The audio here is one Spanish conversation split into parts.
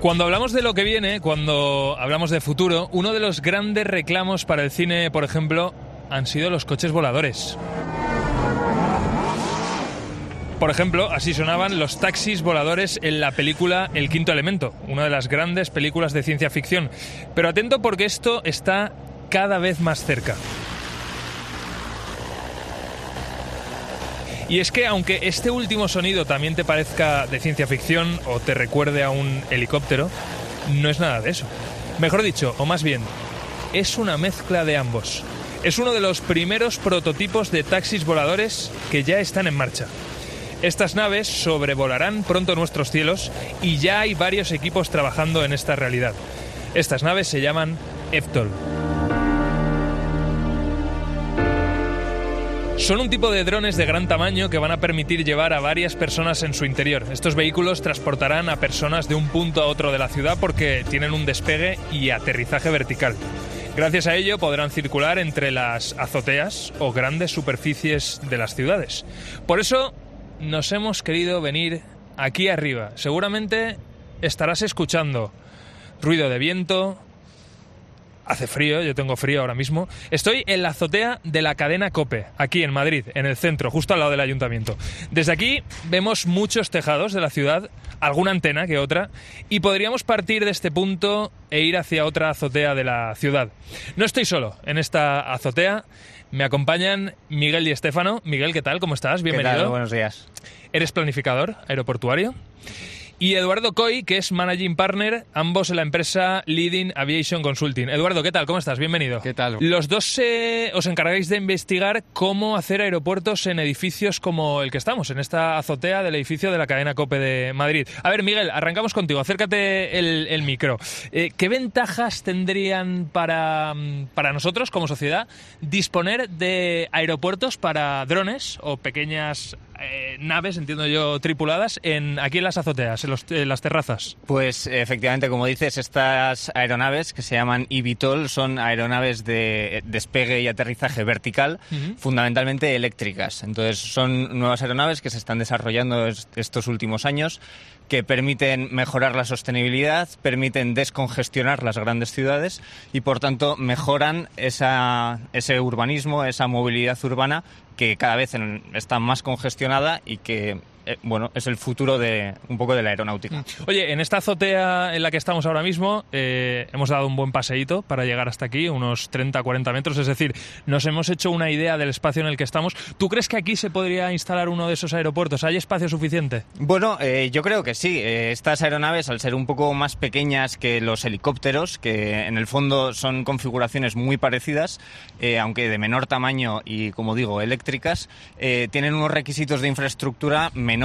Cuando hablamos de lo que viene, cuando hablamos de futuro, uno de los grandes reclamos para el cine, por ejemplo, han sido los coches voladores. Por ejemplo, así sonaban los taxis voladores en la película El Quinto Elemento, una de las grandes películas de ciencia ficción. Pero atento porque esto está cada vez más cerca. Y es que aunque este último sonido también te parezca de ciencia ficción o te recuerde a un helicóptero, no es nada de eso. Mejor dicho, o más bien, es una mezcla de ambos. Es uno de los primeros prototipos de taxis voladores que ya están en marcha. Estas naves sobrevolarán pronto nuestros cielos y ya hay varios equipos trabajando en esta realidad. Estas naves se llaman EFTOL. Son un tipo de drones de gran tamaño que van a permitir llevar a varias personas en su interior. Estos vehículos transportarán a personas de un punto a otro de la ciudad porque tienen un despegue y aterrizaje vertical. Gracias a ello podrán circular entre las azoteas o grandes superficies de las ciudades. Por eso nos hemos querido venir aquí arriba. Seguramente estarás escuchando ruido de viento, Hace frío, yo tengo frío ahora mismo. Estoy en la azotea de la cadena Cope, aquí en Madrid, en el centro, justo al lado del ayuntamiento. Desde aquí vemos muchos tejados de la ciudad, alguna antena que otra, y podríamos partir de este punto e ir hacia otra azotea de la ciudad. No estoy solo en esta azotea, me acompañan Miguel y Estefano. Miguel, ¿qué tal? ¿Cómo estás? Bienvenido. ¿Qué tal? Buenos días. Eres planificador aeroportuario. Y Eduardo Coy, que es Managing Partner, ambos en la empresa Leading Aviation Consulting. Eduardo, ¿qué tal? ¿Cómo estás? Bienvenido. ¿Qué tal? Los dos eh, os encargáis de investigar cómo hacer aeropuertos en edificios como el que estamos, en esta azotea del edificio de la cadena COPE de Madrid. A ver, Miguel, arrancamos contigo. Acércate el, el micro. Eh, ¿Qué ventajas tendrían para, mm, para nosotros como sociedad disponer de aeropuertos para drones o pequeñas eh, naves, entiendo yo, tripuladas en, aquí en las azoteas, en, los- en las terrazas? Pues efectivamente, como dices, estas aeronaves que se llaman eVTOL son aeronaves de despegue y aterrizaje vertical, fundamentalmente eléctricas. Entonces son nuevas aeronaves que se están desarrollando es- estos últimos años que permiten mejorar la sostenibilidad, permiten descongestionar las grandes ciudades y por tanto mejoran esa, ese urbanismo, esa movilidad urbana que cada vez está más congestionada y que eh, bueno, es el futuro de un poco de la aeronáutica. Oye, en esta azotea en la que estamos ahora mismo, eh, hemos dado un buen paseíto para llegar hasta aquí, unos 30, 40 metros, es decir, nos hemos hecho una idea del espacio en el que estamos. ¿Tú crees que aquí se podría instalar uno de esos aeropuertos? ¿Hay espacio suficiente? Bueno, eh, yo creo que sí. Estas aeronaves, al ser un poco más pequeñas que los helicópteros, que en el fondo son configuraciones muy parecidas, aunque de menor tamaño y, como digo, eléctricas, tienen unos requisitos de infraestructura menores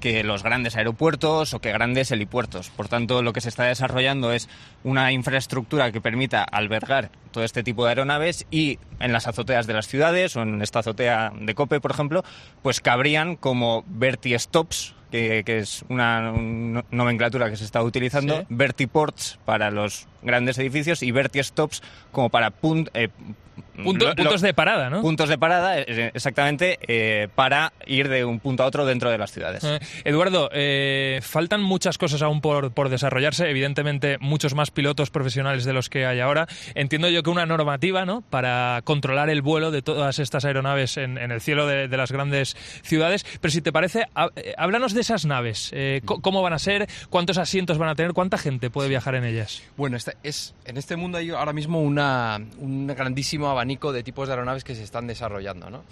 que los grandes aeropuertos o que grandes helipuertos. Por tanto, lo que se está desarrollando es una infraestructura que permita albergar todo este tipo de aeronaves y en las azoteas de las ciudades o en esta azotea de Cope, por ejemplo, pues cabrían como verti-stops, que, que es una no- nomenclatura que se está utilizando, Sí. vertiports para los grandes edificios y verti-stops como para punt- eh, Punto- lo- puntos lo- de parada, ¿no? Puntos de parada, eh, exactamente, eh, para ir de un punto a otro dentro de las ciudades. Eh, Eduardo, eh, faltan muchas cosas aún por, por desarrollarse, evidentemente muchos más pilotos profesionales de los que hay ahora. Entiendo yo que una normativa ¿no? para controlar el vuelo de todas estas aeronaves en, en el cielo de, de las grandes ciudades, pero si te parece, há- háblanos de esas naves, Eh, cómo van a ser, cuántos asientos van a tener, cuánta gente puede viajar en ellas. Bueno, este es, en este mundo hay ahora mismo una, un grandísimo de tipos de aeronaves que se están desarrollando. ¿no?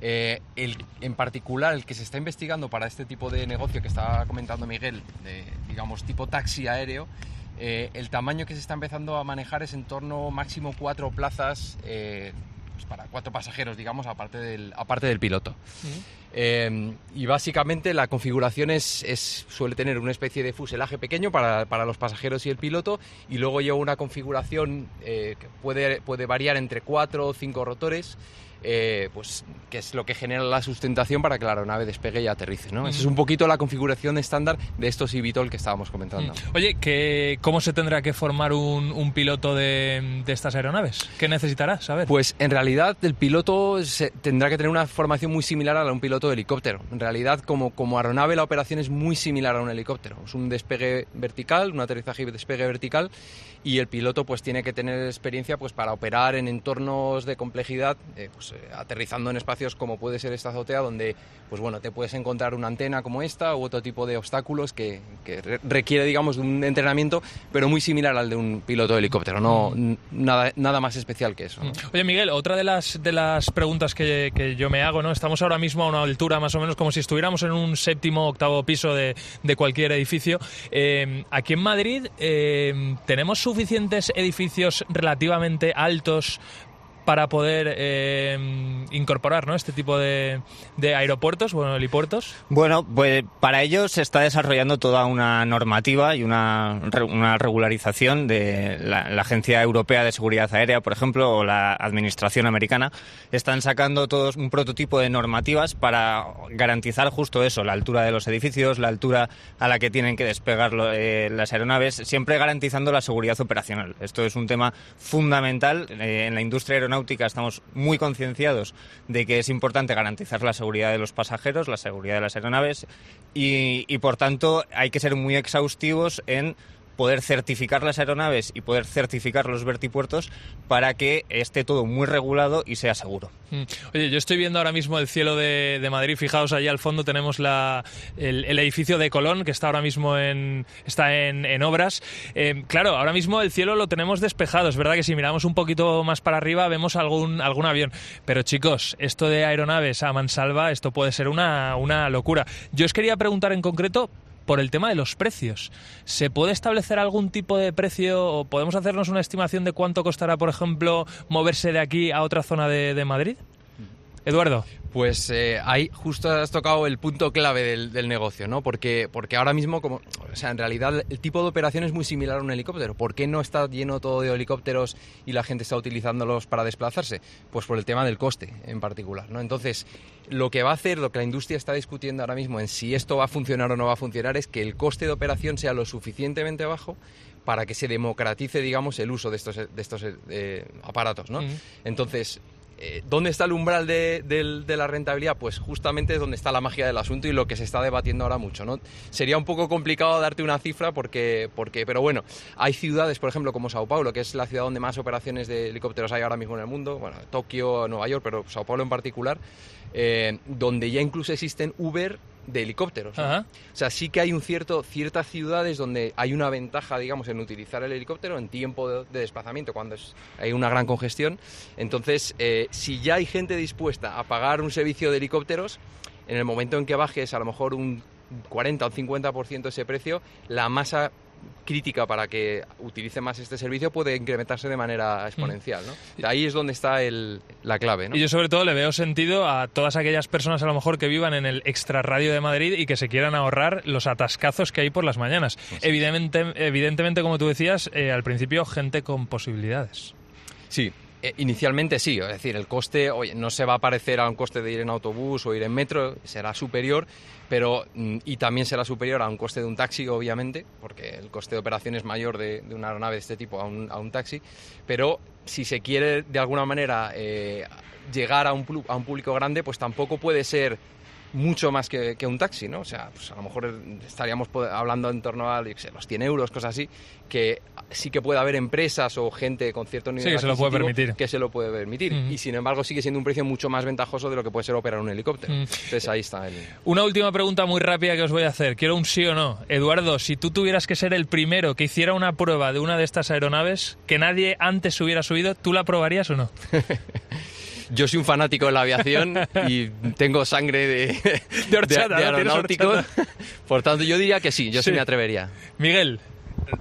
Eh, el, en particular, el que se está investigando para este tipo de negocio que estaba comentando Miguel, de, digamos tipo taxi aéreo, eh, el tamaño que se está empezando a manejar es en torno máximo cuatro plazas eh, pues para cuatro pasajeros, digamos, aparte del, aparte del piloto. Eh, y básicamente la configuración es, es- suele tener una especie de fuselaje pequeño para, para los pasajeros y el piloto y luego lleva una configuración eh, que puede, puede variar entre cuatro o cinco rotores. Eh, pues que es lo que genera la sustentación para que la aeronave despegue y aterrice. ¿no? Esa es un poquito la configuración estándar de estos eVTOL que estábamos comentando. Oye, ¿qué- ¿cómo se tendrá que formar un, un piloto de, de estas aeronaves? ¿Qué necesitará saber? Pues en realidad el piloto se- tendrá que tener una formación muy similar a la de un piloto de helicóptero. En realidad como, como aeronave la operación es muy similar a un helicóptero. Es un despegue vertical, un aterrizaje y despegue vertical y el piloto pues tiene que tener experiencia pues para operar en entornos de complejidad, eh, pues, aterrizando en espacios como puede ser esta azotea donde pues bueno te puedes encontrar una antena como esta u otro tipo de obstáculos que, que re- requiere digamos de un entrenamiento pero muy similar al de un piloto de helicóptero, no nada, nada más especial que eso. ¿no? Oye, Miguel, otra de las, de las preguntas que, yo me hago, ¿no? Estamos ahora mismo a una altura más o menos como si estuviéramos en un séptimo octavo piso de, de cualquier edificio. Eh, aquí en Madrid, eh, ¿tenemos suficientes edificios relativamente altos para poder eh, incorporar ¿no? este tipo de, aeropuertos, bueno, helipuertos? Bueno, pues para ello se está desarrollando toda una normativa y una, una regularización de la, Agencia Europea de Seguridad Aérea, por ejemplo, o la Administración Americana. Están sacando todos un prototipo de normativas para garantizar justo eso, la altura de los edificios, la altura a la que tienen que despegar eh, las aeronaves, siempre garantizando la seguridad operacional. Esto es un tema fundamental. Eh, en la industria aeronáutica estamos muy concienciados de que es importante garantizar la seguridad de los pasajeros, la seguridad de las aeronaves y, y, por tanto hay que ser muy exhaustivos en poder certificar las aeronaves y poder certificar los vertipuertos para que esté todo muy regulado y sea seguro. Mm. Oye, yo estoy viendo ahora mismo el cielo de, Madrid. Fijaos, allí al fondo tenemos la, el, el edificio de Colón, que está ahora mismo en, está en, en obras. Eh, claro, ahora mismo el cielo lo tenemos despejado. Es verdad que si miramos un poquito más para arriba vemos algún, algún avión. Pero chicos, esto de aeronaves a mansalva, esto puede ser una, una locura. Yo os quería preguntar en concreto por el tema de los precios. ¿Se puede establecer algún tipo de precio o podemos hacernos una estimación de cuánto costará, por ejemplo, moverse de aquí a otra zona de, de Madrid? Eduardo. Pues eh, ahí justo has tocado el punto clave del, del negocio, ¿no? Porque, porque ahora mismo, como, o sea, en realidad el tipo de operación es muy similar a un helicóptero. ¿Por qué no está lleno todo de helicópteros y la gente está utilizándolos para desplazarse? Pues por el tema del coste en particular, ¿no? Entonces, lo que va a hacer, lo que la industria está discutiendo ahora mismo en si esto va a funcionar o no va a funcionar es que el coste de operación sea lo suficientemente bajo para que se democratice, digamos, el uso de estos, de estos eh, aparatos, ¿no? Entonces, eh, ¿Dónde está el umbral de, la rentabilidad? Pues justamente es donde está la magia del asunto y lo que se está debatiendo ahora mucho. ¿no? Sería un poco complicado darte una cifra porque, porque, pero bueno, hay ciudades, por ejemplo, como Sao Paulo, que es la ciudad donde más operaciones de helicópteros hay ahora mismo en el mundo, bueno, Tokio, Nueva York, pero Sao Paulo en particular, eh, donde ya incluso existen Uber de helicópteros. O sea, sí que hay un cierto, ciertas ciudades donde hay una ventaja, digamos, en utilizar el helicóptero en tiempo de, de desplazamiento, cuando es- hay una gran congestión. Entonces, eh, si ya hay gente dispuesta a pagar un servicio de helicópteros, en el momento en que bajes a lo mejor un 40 o un 50% ese precio, la masa crítica para que utilice más este servicio puede incrementarse de manera exponencial. ¿no? Ahí es donde está el- la clave. ¿no? Y yo sobre todo le veo sentido a todas aquellas personas a lo mejor que vivan en el extrarradio de Madrid y que se quieran ahorrar los atascazos que hay por las mañanas. Evidente, evidentemente, como tú decías, eh, al principio gente con posibilidades. Sí. Eh, inicialmente sí, es decir, el coste no se va a parecer a un coste de ir en autobús o ir en metro, será superior, pero mm, y también será superior a un coste de un taxi, obviamente, porque el coste de operación es mayor de, una aeronave de este tipo a un, taxi, pero si se quiere de alguna manera eh, llegar a un, público grande, pues tampoco puede ser mucho más que, un taxi, ¿no? O sea, pues a lo mejor estaríamos hablando en torno a los 100 euros, cosas así, que sí que puede haber empresas o gente con cierto nivel Sí, que se lo puede permitir. que se lo puede permitir. Y sin embargo sigue siendo un precio mucho más ventajoso de lo que puede ser operar un helicóptero. Entonces ahí está el... Una última pregunta muy rápida que os voy a hacer. Quiero un sí o no. Eduardo, si tú tuvieras que ser el primero que hiciera una prueba de una de estas aeronaves que nadie antes hubiera subido, ¿tú la probarías o no? Yo soy un fanático de la aviación y tengo sangre de, De horchata, de ¿no? Tienes aeronáutico. Por tanto, yo diría que sí, yo sí, Sí. me atrevería. Miguel.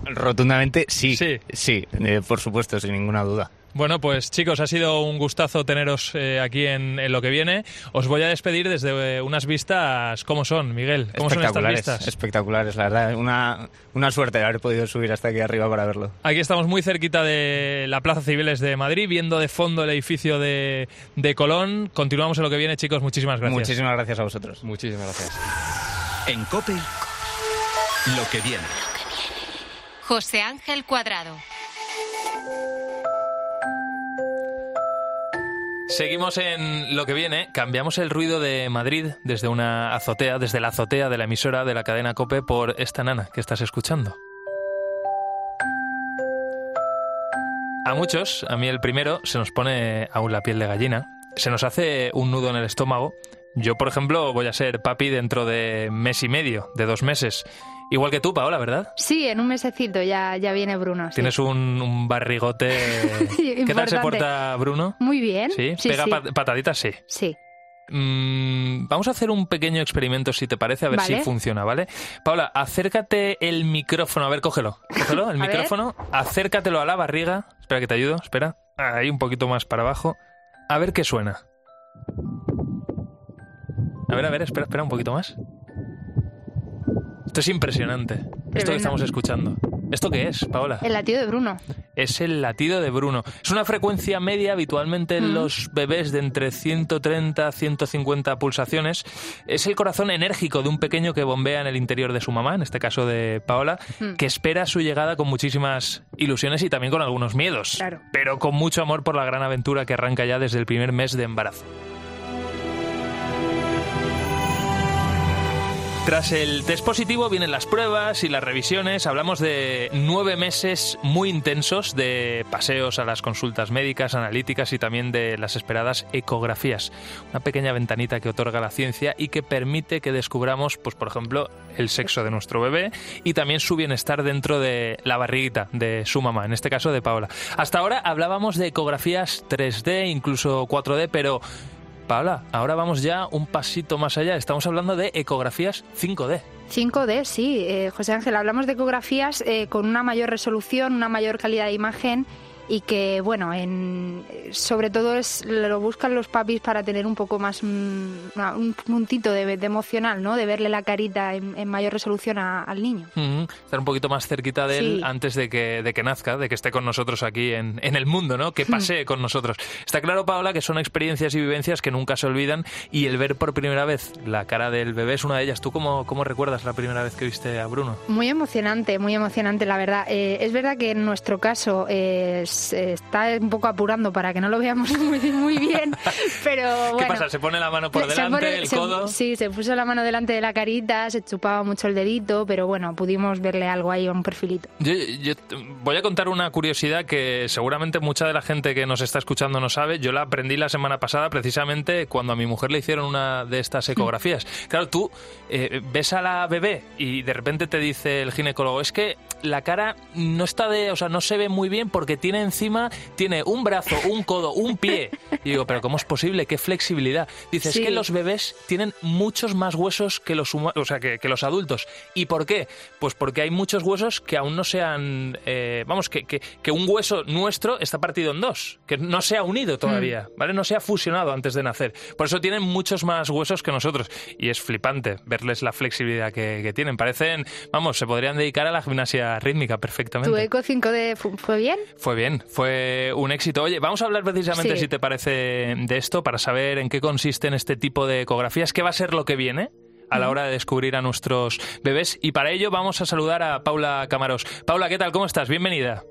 Rotundamente sí. Sí. Sí, eh, por supuesto, sin ninguna duda. Bueno, pues chicos, ha sido un gustazo teneros eh, aquí en, en lo que viene. Os voy a despedir desde eh, unas vistas, ¿cómo son, Miguel? ¿Cómo son estas espectaculares, vistas? espectaculares, la verdad. Una, una suerte de haber podido subir hasta aquí arriba para verlo. Aquí estamos muy cerquita de la Plaza Cibeles de Madrid, viendo de fondo el edificio de, de Colón. Continuamos en lo que viene, chicos. Muchísimas gracias. Muchísimas gracias a vosotros. Muchísimas gracias. En Cope, lo que viene. José Ángel Cuadrado. Seguimos en lo que viene. Cambiamos el ruido de Madrid desde una azotea, desde la azotea de la emisora de la cadena Cope por esta nana que estás escuchando. A muchos, a mí el primero, se nos pone aún la piel de gallina, se nos hace un nudo en el estómago. Yo, por ejemplo, voy a ser papi dentro de mes y medio, de dos meses. Igual que tú, Paola, ¿verdad? Sí, en un mesecito ya, ya viene Bruno. sí. Tienes un, un barrigote. ¿Qué tal se porta Bruno? Muy bien. Sí, sí. pega sí. pat- pataditas, sí. Sí. Mm, vamos a hacer un pequeño experimento, si te parece, a ver Vale. si funciona, ¿vale? Paula, acércate el micrófono. A ver, cógelo. Cógelo, el ver. micrófono. Acércatelo a la barriga. Espera que te ayudo, espera. Ahí, un poquito más para abajo. A ver qué suena. A ver, a ver, espera, espera un poquito más. Esto es impresionante. Esto que estamos escuchando. ¿Esto qué es, Paola? El latido de Bruno. es el latido de Bruno. Es una frecuencia media habitualmente en Mm. los bebés de entre 130 a 150 pulsaciones. Es el corazón enérgico de un pequeño que bombea en el interior de su mamá, en este caso de Paola, Mm. que espera su llegada con muchísimas ilusiones y también con algunos miedos, Claro. pero con mucho amor por la gran aventura que arranca ya desde el primer mes de embarazo. Tras el test positivo vienen las pruebas y las revisiones. Hablamos de nueve meses muy intensos de paseos a las consultas médicas, analíticas y también de las esperadas ecografías. Una pequeña ventanita que otorga la ciencia y que permite que descubramos, pues por ejemplo, el sexo de nuestro bebé y también su bienestar dentro de la barriguita de su mamá, en este caso de Paola. Hasta ahora hablábamos de ecografías 3D, incluso 4D, pero Paola, ahora vamos ya un pasito más allá. Estamos hablando de ecografías 5D. 5D, sí. Eh, José Ángel, hablamos de ecografías eh, con una mayor resolución, una mayor calidad de imagen y que, bueno, en, sobre todo es lo buscan los papis para tener un poco más mm, una- un puntito de, de emocional, ¿no? De verle la carita en, en mayor resolución a- al niño. Estar un poquito más cerquita de él antes de que, de que nazca, de que esté con nosotros aquí en, en el mundo, ¿no? Que pasee con nosotros. Está claro, Paola, que son experiencias y vivencias que nunca se olvidan y el ver por primera vez la cara del bebé es una de ellas. ¿Tú cómo, cómo recuerdas la primera vez que viste a Bruno? Muy emocionante, muy emocionante, la verdad. Eh, es verdad que en nuestro caso eh, se está un poco apurando para que no lo veamos muy, muy bien, pero bueno. ¿Qué pasa? ¿Se pone la mano por delante, pone- el se- codo? sí, se puso la mano delante de la carita, se chupaba mucho el dedito, pero bueno, pudimos verle algo ahí, un perfilito. Yo, yo t- voy a contar una curiosidad que seguramente mucha de la gente que nos está escuchando no sabe. Yo la aprendí la semana pasada precisamente cuando a mi mujer le hicieron una de estas ecografías. Claro, tú eh, ves a la bebé y de repente te dice el ginecólogo, es que la cara no está de, o sea, no se ve muy bien porque tiene encima, tiene un brazo, un codo, un pie. Y digo, pero ¿cómo es posible? ¿Qué flexibilidad? Dice, Sí. es que los bebés tienen muchos más huesos que los o sea, que, que los adultos. ¿Y por qué? Pues porque hay muchos huesos que aún no se han, eh, vamos, que, que, que un hueso nuestro está partido en dos, que no se ha unido todavía, ¿vale? No se ha fusionado antes de nacer. Por eso tienen muchos más huesos que nosotros. Y es flipante verles la flexibilidad que, que tienen. Parecen, vamos, se podrían dedicar a la gimnasia rítmica perfectamente. ¿Tu eco 5D fu- fue bien? Fue bien, bien, fue un éxito. Oye, vamos a hablar precisamente, Sí. si te parece, de esto para saber en qué consisten este tipo de ecografías, qué va a ser lo que viene a la hora de descubrir a nuestros bebés. Y para ello vamos a saludar a Paula Camaros. Paula, ¿qué tal? ¿Cómo estás? Bienvenida.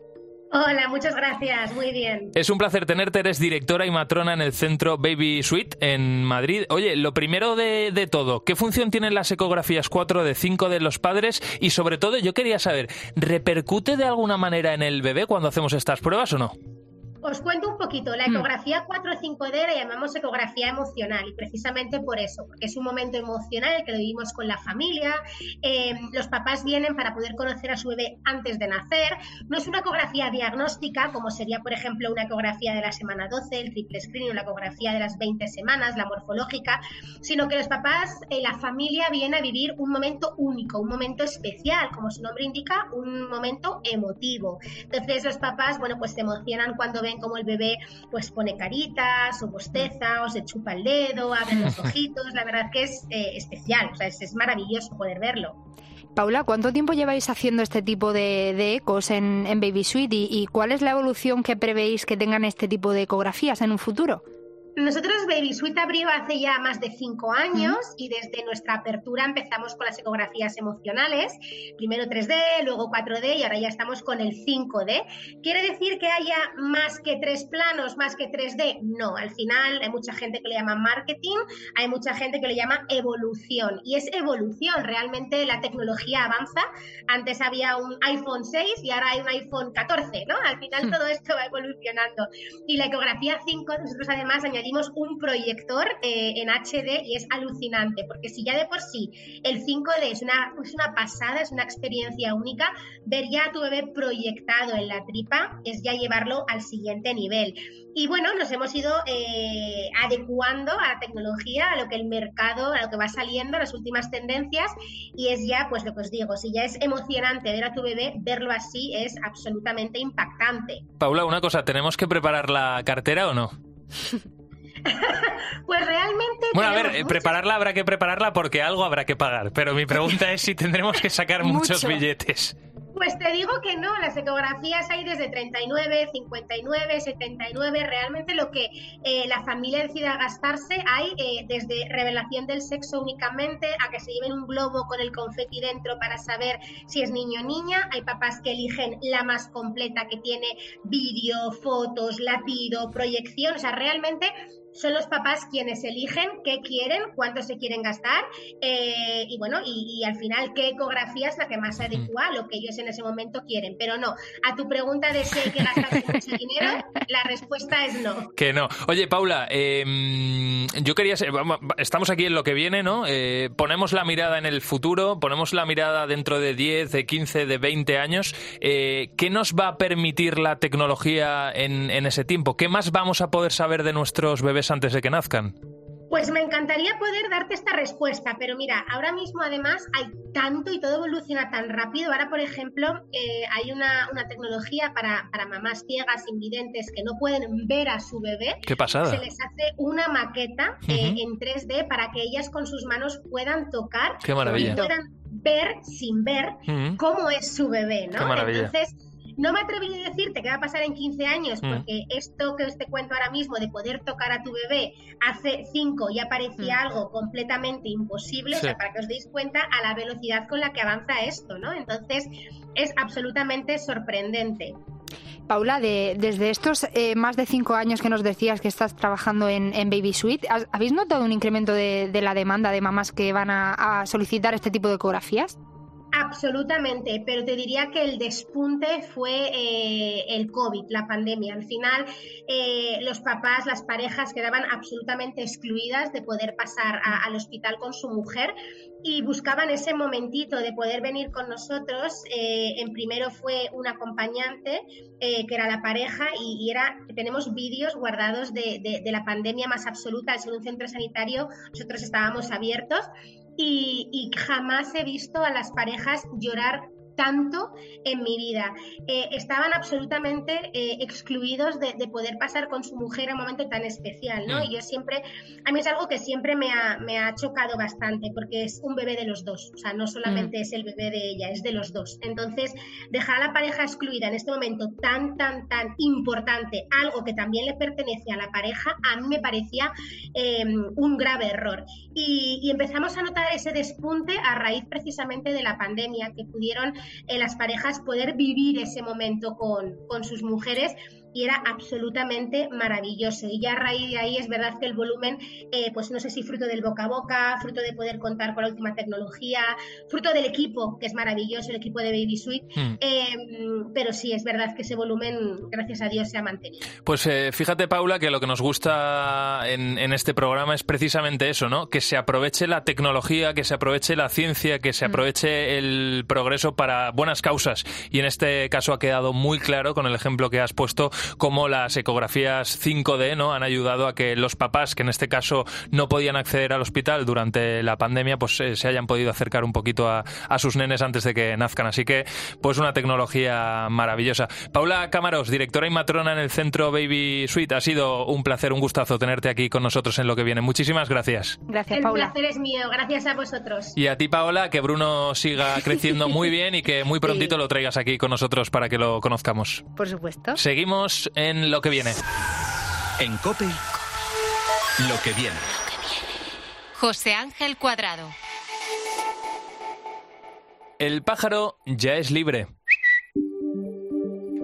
Hola, muchas gracias, muy bien. Es un placer tenerte, eres directora y matrona en el centro Baby Suite en Madrid. Oye, lo primero de, de todo, ¿qué función tienen las ecografías 4 de 5 de los padres? Y sobre todo, yo quería saber, ¿repercute de alguna manera en el bebé cuando hacemos estas pruebas o no? Os cuento un poquito, la ecografía 4-5D la llamamos ecografía emocional y precisamente por eso, porque es un momento emocional el que lo vivimos con la familia, eh, los papás vienen para poder conocer a su bebé antes de nacer, no es una ecografía diagnóstica como sería por ejemplo una ecografía de la semana 12, el triple screening o la ecografía de las 20 semanas, la morfológica, sino que los papás, eh, la familia viene a vivir un momento único, un momento especial, como su nombre indica, un momento emotivo. Entonces los papás, bueno, pues se emocionan cuando ven como el bebé pues pone caritas o bosteza o se chupa el dedo, abre los ojitos, la verdad que es eh, especial, o sea, es, es maravilloso poder verlo. Paula, ¿cuánto tiempo lleváis haciendo este tipo de, de ecos en, en Baby Suite y, y cuál es la evolución que prevéis que tengan este tipo de ecografías en un futuro? Nosotros Baby Suite abrió hace ya más de cinco años y desde nuestra apertura empezamos con las ecografías emocionales, primero 3D, luego 4D y ahora ya estamos con el 5D. ¿Quiere decir que haya más que tres planos, más que 3D? No, al final hay mucha gente que le llama marketing, hay mucha gente que le llama evolución y es evolución, realmente la tecnología avanza. Antes había un iPhone 6 y ahora hay un iPhone 14, ¿no? Al final todo esto va evolucionando. Y la ecografía 5, nosotros además añadimos un proyector eh, en HD y es alucinante, porque si ya de por sí el 5D es una, es una pasada, es una experiencia única, ver ya a tu bebé proyectado en la tripa es ya llevarlo al siguiente nivel. Y bueno, nos hemos ido eh, adecuando a la tecnología, a lo que el mercado, a lo que va saliendo, a las últimas tendencias, y es ya, pues lo que os digo, si ya es emocionante ver a tu bebé, verlo así es absolutamente impactante. Paula, una cosa, ¿tenemos que preparar la cartera o no? Pues realmente. Bueno, a ver, eh, prepararla habrá que prepararla porque algo habrá que pagar, pero mi pregunta es si tendremos que sacar muchos Mucho. billetes. Pues te digo que no, las ecografías hay desde 39, 59, 79, realmente lo que eh, la familia decida gastarse hay eh, desde revelación del sexo únicamente a que se lleven un globo con el confeti dentro para saber si es niño o niña, hay papás que eligen la más completa que tiene vídeo, fotos, latido, proyección, o sea, realmente son los papás quienes eligen qué quieren, cuánto se quieren gastar eh, y bueno, y, y al final qué ecografía es la que más se adecua a lo que ellos en ese momento quieren. Pero no, a tu pregunta de si hay que gastarse mucho dinero, la respuesta es no. Que no. Oye, Paula, eh, yo quería... ser- vamos, estamos aquí en lo que viene, ¿no? Eh, ponemos la mirada en el futuro, ponemos la mirada dentro de 10, de 15, de 20 años. Eh, ¿Qué nos va a permitir la tecnología en, en ese tiempo? ¿Qué más vamos a poder saber de nuestros bebés antes de que nazcan? Pues me encantaría poder darte esta respuesta, pero mira, ahora mismo además hay tanto y todo evoluciona tan rápido. Ahora, por ejemplo, eh, hay una, una tecnología para, para mamás ciegas, invidentes, que no pueden ver a su bebé. Qué pasada. Se les hace una maqueta eh, en 3D para que ellas con sus manos puedan tocar Qué maravilla. y puedan ver sin ver cómo es su bebé, ¿no? Qué maravilla. Entonces, no me atrevería a decirte qué va a pasar en 15 años, Mm. porque esto que os te cuento ahora mismo de poder tocar a tu bebé hace 5 ya parecía algo completamente imposible, o Mm. Sea, para que os deis cuenta a la velocidad con la que avanza esto, ¿no? Entonces, es absolutamente sorprendente. Paula, de- desde estos eh, más de cinco años que nos decías que estás trabajando en, en Baby Suite, ¿has- ¿habéis notado un incremento de, de la demanda de mamás que van a, a solicitar este tipo de ecografías? Absolutamente, pero te diría que el despunte fue eh, el COVID, la pandemia. Al final, eh, los papás, las parejas quedaban absolutamente excluidas de poder pasar al hospital con su mujer y buscaban ese momentito de poder venir con nosotros. Eh, en primero fue un acompañante, que era la pareja, y, y era, tenemos vídeos guardados de la pandemia más absoluta. Al ser un centro sanitario, nosotros estábamos abiertos y, y jamás he visto a las parejas llorar tanto en mi vida. Eh, estaban absolutamente eh, excluidos de, poder pasar con su mujer a un momento tan especial, ¿no? Mm. Y yo siempre, a mí es algo que siempre me ha, me ha, chocado bastante, porque es un bebé de los dos, o sea, no solamente mm. es el bebé de ella, es de los dos. Entonces, dejar a la pareja excluida en este momento tan, tan, tan importante, algo que también le pertenece a la pareja, a mí me parecía em, un grave error. Y, y empezamos a notar ese despunte a raíz precisamente de la pandemia, que pudieron eh, las parejas poder vivir ese momento con, con sus mujeres y era absolutamente maravilloso. Y ya a raíz de ahí es verdad que el volumen, eh, pues no sé si fruto del boca a boca, fruto de poder contar con la última tecnología, fruto del equipo, que es maravilloso, el equipo de Baby Suite, hmm. em, pero sí, es verdad que ese volumen, gracias a Dios, se ha mantenido. Pues eh, fíjate, Paula, que lo que nos gusta en, en, este programa es precisamente eso, ¿no? Que se aproveche la tecnología, que se aproveche la ciencia, que se hmm. aproveche el progreso para buenas causas. Y en este caso ha quedado muy claro con el ejemplo que has puesto cómo las ecografías 5D ¿no? han ayudado a que los papás, que en este caso no podían acceder al hospital durante la pandemia, pues eh, se hayan podido acercar un poquito a, sus nenes antes de que nazcan. Así que, pues una tecnología maravillosa. Paula Cámaros, directora y matrona en el Centro Baby Suite, ha sido un placer, un gustazo tenerte aquí con nosotros en lo que viene. Muchísimas gracias. Gracias, Paula. El placer es mío, gracias a vosotros. Y a ti, Paola, que Bruno siga creciendo muy bien y que muy prontito lo traigas aquí con nosotros para que lo conozcamos. Por supuesto. Seguimos en lo que viene. En COPE, lo que viene. José Ángel Cuadrado. El pájaro ya es libre.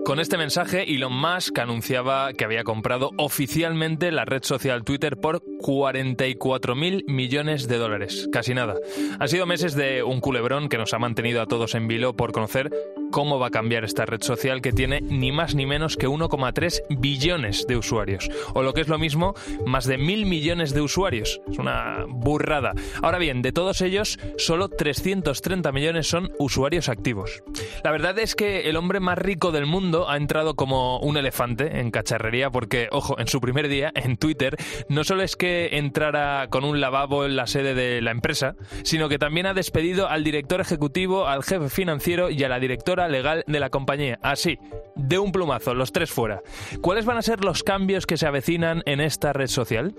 Con este mensaje, Elon Musk anunciaba que había comprado oficialmente la red social Twitter por 44 mil millones de dólares. Casi nada. Han sido meses de un culebrón que nos ha mantenido a todos en vilo por conocer cómo va a cambiar esta red social que tiene ni más ni menos que 1,3 billones de usuarios. O lo que es lo mismo, más de mil millones de usuarios. Es una burrada. Ahora bien, de todos ellos, solo 330 millones son usuarios activos. La verdad es que el hombre más rico del mundo ha entrado como un elefante en cacharrería porque, ojo, en su primer día en Twitter no solo es que entrara con un lavabo en la sede de la empresa, sino que también ha despedido al director ejecutivo, al jefe financiero y a la directora legal de la compañía. Así, de un plumazo, los tres fuera. ¿Cuáles van a ser los cambios que se avecinan en esta red social?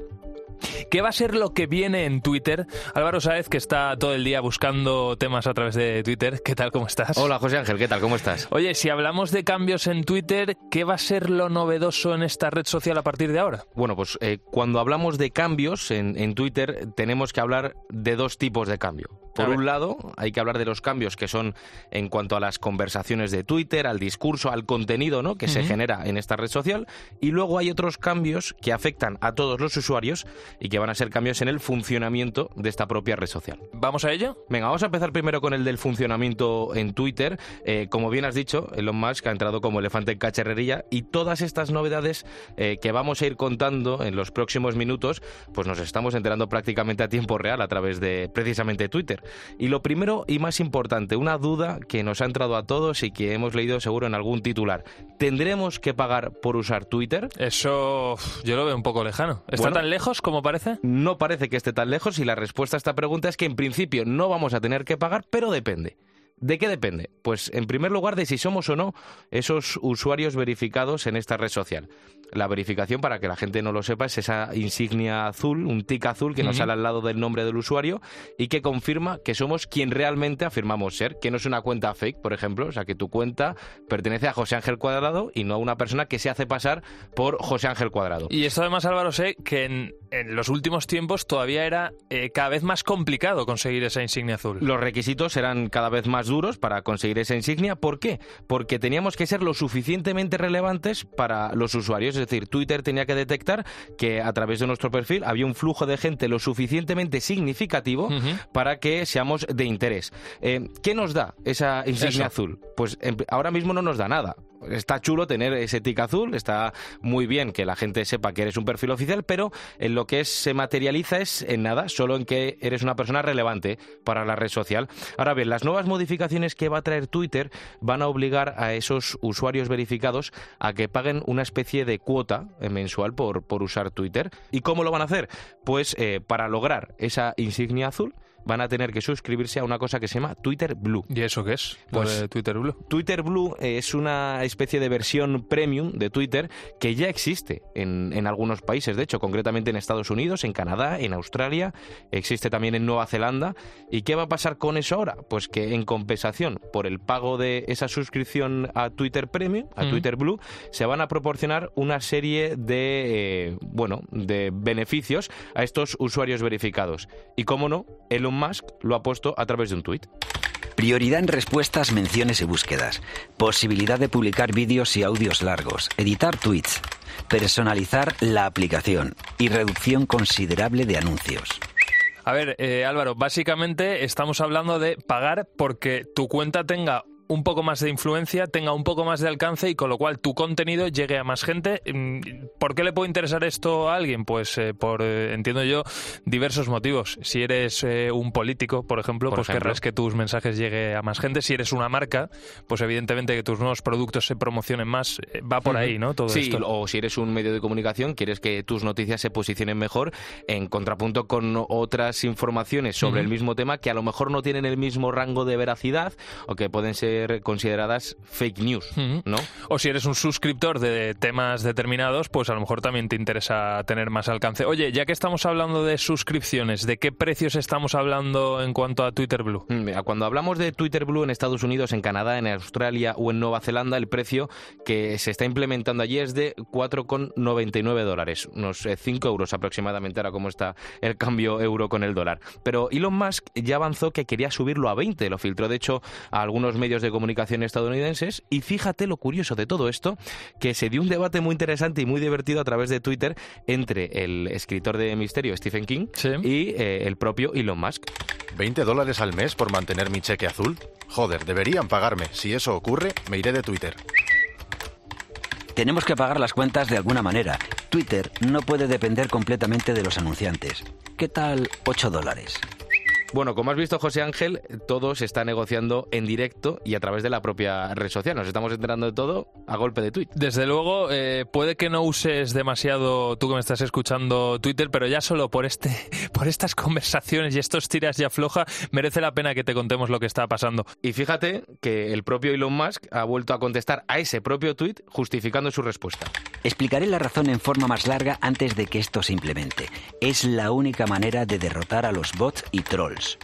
¿Qué va a ser lo que viene en Twitter? Álvaro Sáez, que está todo el día buscando temas a través de Twitter. ¿Qué tal? ¿Cómo estás? Hola, José Ángel. ¿Qué tal? ¿Cómo estás? Oye, si hablamos de cambios en Twitter, ¿qué va a ser lo novedoso en esta red social a partir de ahora? Bueno, pues eh, cuando hablamos de cambios en, en Twitter, tenemos que hablar de dos tipos de cambio. Por un lado, hay que hablar de los cambios que son en cuanto a las conversaciones de Twitter, al discurso, al contenido ¿no? que se genera en esta red social. Y luego hay otros cambios que afectan a todos los usuarios y que van a ser cambios en el funcionamiento de esta propia red social. ¿Vamos a ello? Venga, vamos a empezar primero con el del funcionamiento en Twitter. Eh, como bien has dicho, Elon Musk ha entrado como elefante en cacharrería y todas estas novedades eh, que vamos a ir contando en los próximos minutos, pues nos estamos enterando prácticamente a tiempo real a través de precisamente Twitter. Y lo primero y más importante, una duda que nos ha entrado a todos y que hemos leído seguro en algún titular. ¿Tendremos que pagar por usar Twitter? Eso yo lo veo un poco lejano. ¿Está tan lejos como parece? No parece que esté tan lejos y la respuesta a esta pregunta es que en principio no vamos a tener que pagar, pero depende. ¿De qué depende? Pues en primer lugar de si somos o no esos usuarios verificados en esta red social. La verificación, para que la gente no lo sepa, es esa insignia azul, un tic azul que nos sale al lado del nombre del usuario y que confirma que somos quien realmente afirmamos ser, que no es una cuenta fake, por ejemplo, o sea, que tu cuenta pertenece a José Ángel Cuadrado y no a una persona que se hace pasar por José Ángel Cuadrado. Y esto además, Álvaro, sé que en, los últimos tiempos todavía era eh, cada vez más complicado conseguir esa insignia azul. Los requisitos eran cada vez más duros para conseguir esa insignia. ¿Por qué? Porque teníamos que ser lo suficientemente relevantes para los usuarios. Es decir, Twitter tenía que detectar que a través de nuestro perfil había un flujo de gente lo suficientemente significativo para que seamos de interés. Eh, ¿Qué nos da esa insignia azul? Pues ahora mismo no nos da nada está chulo tener ese tic azul, está muy bien que la gente sepa que eres un perfil oficial, pero en lo que se materializa es en nada, solo en que eres una persona relevante para la red social. Ahora bien, las nuevas modificaciones que va a traer Twitter van a obligar a esos usuarios verificados a que paguen una especie de cuota mensual por, por usar Twitter. ¿Y cómo lo van a hacer? Pues eh, para lograr esa insignia azul, van a tener que suscribirse a una cosa que se llama Twitter Blue. ¿Y eso qué es? Pues- Twitter Blue. Twitter Blue eh, es una especie de versión premium de Twitter que ya existe en, en algunos países, de hecho, concretamente en Estados Unidos, en Canadá, en Australia, existe también en Nueva Zelanda. ¿Y qué va a pasar con eso ahora? Pues que en compensación por el pago de esa suscripción a Twitter Premium, a Mm. Twitter Blue, se van a proporcionar una serie de, eh, bueno, de beneficios a estos usuarios verificados. Y cómo no, Elon Musk lo ha puesto a través de un tuit. Prioridad en respuestas, menciones y búsquedas. Posibilidad de publicar vídeos y audios largos. Editar tweets. Personalizar la aplicación. Y reducción considerable de anuncios. A ver, eh, Álvaro, básicamente estamos hablando de pagar porque tu cuenta tenga un poco más de influencia, tenga un poco más de alcance y con lo cual tu contenido llegue a más gente. Mm, ¿Por qué le puede interesar esto a alguien? Pues eh, por, eh, entiendo yo, diversos motivos. Si eres eh, un político, por ejemplo, Por pues ejemplo. querrás que tus mensajes lleguen a más gente. Si eres una marca, pues evidentemente que tus nuevos productos se promocionen más. Va por ahí, ¿no? Todo sí, esto. o si eres un medio de comunicación, quieres que tus noticias se posicionen mejor en contrapunto con otras informaciones sobre el mismo tema que a lo mejor no tienen el mismo rango de veracidad o que pueden ser consideradas fake news. ¿no? O si eres un suscriptor de temas determinados, pues a lo mejor también te interesa tener más alcance. Oye, ya que estamos hablando de suscripciones, ¿de qué precios estamos hablando en cuanto a Twitter Blue? Mm, mira, Cuando hablamos de Twitter Blue en Estados Unidos, en Canadá, en Australia o en Nueva Zelanda, el precio que se está implementando allí es de 4,99 dólares, unos eh, 5 euros aproximadamente, ahora como está el cambio euro con el dólar. Pero Elon Musk ya avanzó que quería subirlo a 20, lo filtró de hecho a algunos medios de comunicación estadounidenses y fíjate lo curioso de todo esto, que se dio un debate muy interesante y muy divertido a través de Twitter entre el escritor de misterio Stephen King y eh, el propio Elon Musk. ¿20 dólares al mes por mantener mi cheque azul? Joder, deberían pagarme. Si eso ocurre, me iré de Twitter. Tenemos que pagar las cuentas de alguna manera. Twitter no puede depender completamente de los anunciantes. ¿Qué tal 8 dólares? Bueno, como has visto, José Ángel, todo se está negociando en directo y a través de la propia red social. Nos estamos enterando de todo a golpe de tweet. Desde luego, eh, puede que no uses demasiado, tú que me estás escuchando Twitter, pero ya solo por este, por estas conversaciones y estos tiras y afloja, merece la pena que te contemos lo que está pasando. Y fíjate que el propio Elon Musk ha vuelto a contestar a ese propio tweet justificando su respuesta. Explicaré la razón en forma más larga antes de que esto se implemente. Es la única manera de derrotar a los bots y trolls. Jones.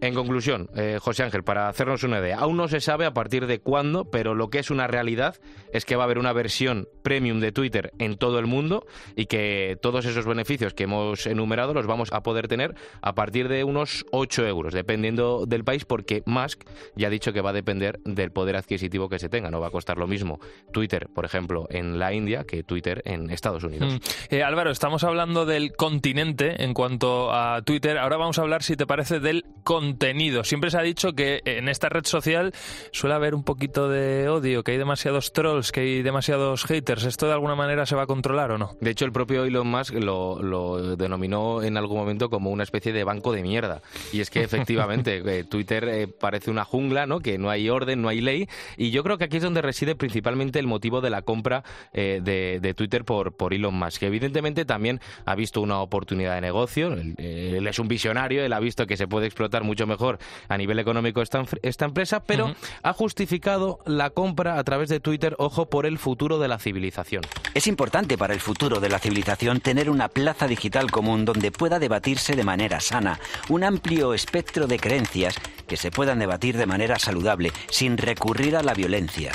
En conclusión, eh, José Ángel, para hacernos una idea, aún no se sabe a partir de cuándo, pero lo que es una realidad es que va a haber una versión premium de Twitter en todo el mundo y que todos esos beneficios que hemos enumerado los vamos a poder tener a partir de unos 8 euros, dependiendo del país, porque Musk ya ha dicho que va a depender del poder adquisitivo que se tenga. No va a costar lo mismo Twitter, por ejemplo, en la India que Twitter en Estados Unidos. Mm. Eh, Álvaro, estamos hablando del continente en cuanto a Twitter. Ahora vamos a hablar, si te parece, del contenido. Siempre se ha dicho que en esta red social suele haber un poquito de odio, que hay demasiados trolls, que hay demasiados haters. ¿Esto de alguna manera se va a controlar o no? De hecho, el propio Elon Musk lo, lo denominó en algún momento como una especie de banco de mierda. Y es que efectivamente eh, Twitter eh, parece una jungla, ¿no? Que no hay orden, no hay ley. Y yo creo que aquí es donde reside principalmente el motivo de la compra eh, de, de Twitter por, por Elon Musk. Que evidentemente también ha visto una oportunidad de negocio. Él, él es un visionario, él ha visto que se puede explotar mucho mejor a nivel económico esta, empresa, pero ha justificado la compra a través de Twitter, ojo, por el futuro de la civilización. Es importante para el futuro de la civilización tener una plaza digital común donde pueda debatirse de manera sana, un amplio espectro de creencias que se puedan debatir de manera saludable, sin recurrir a la violencia.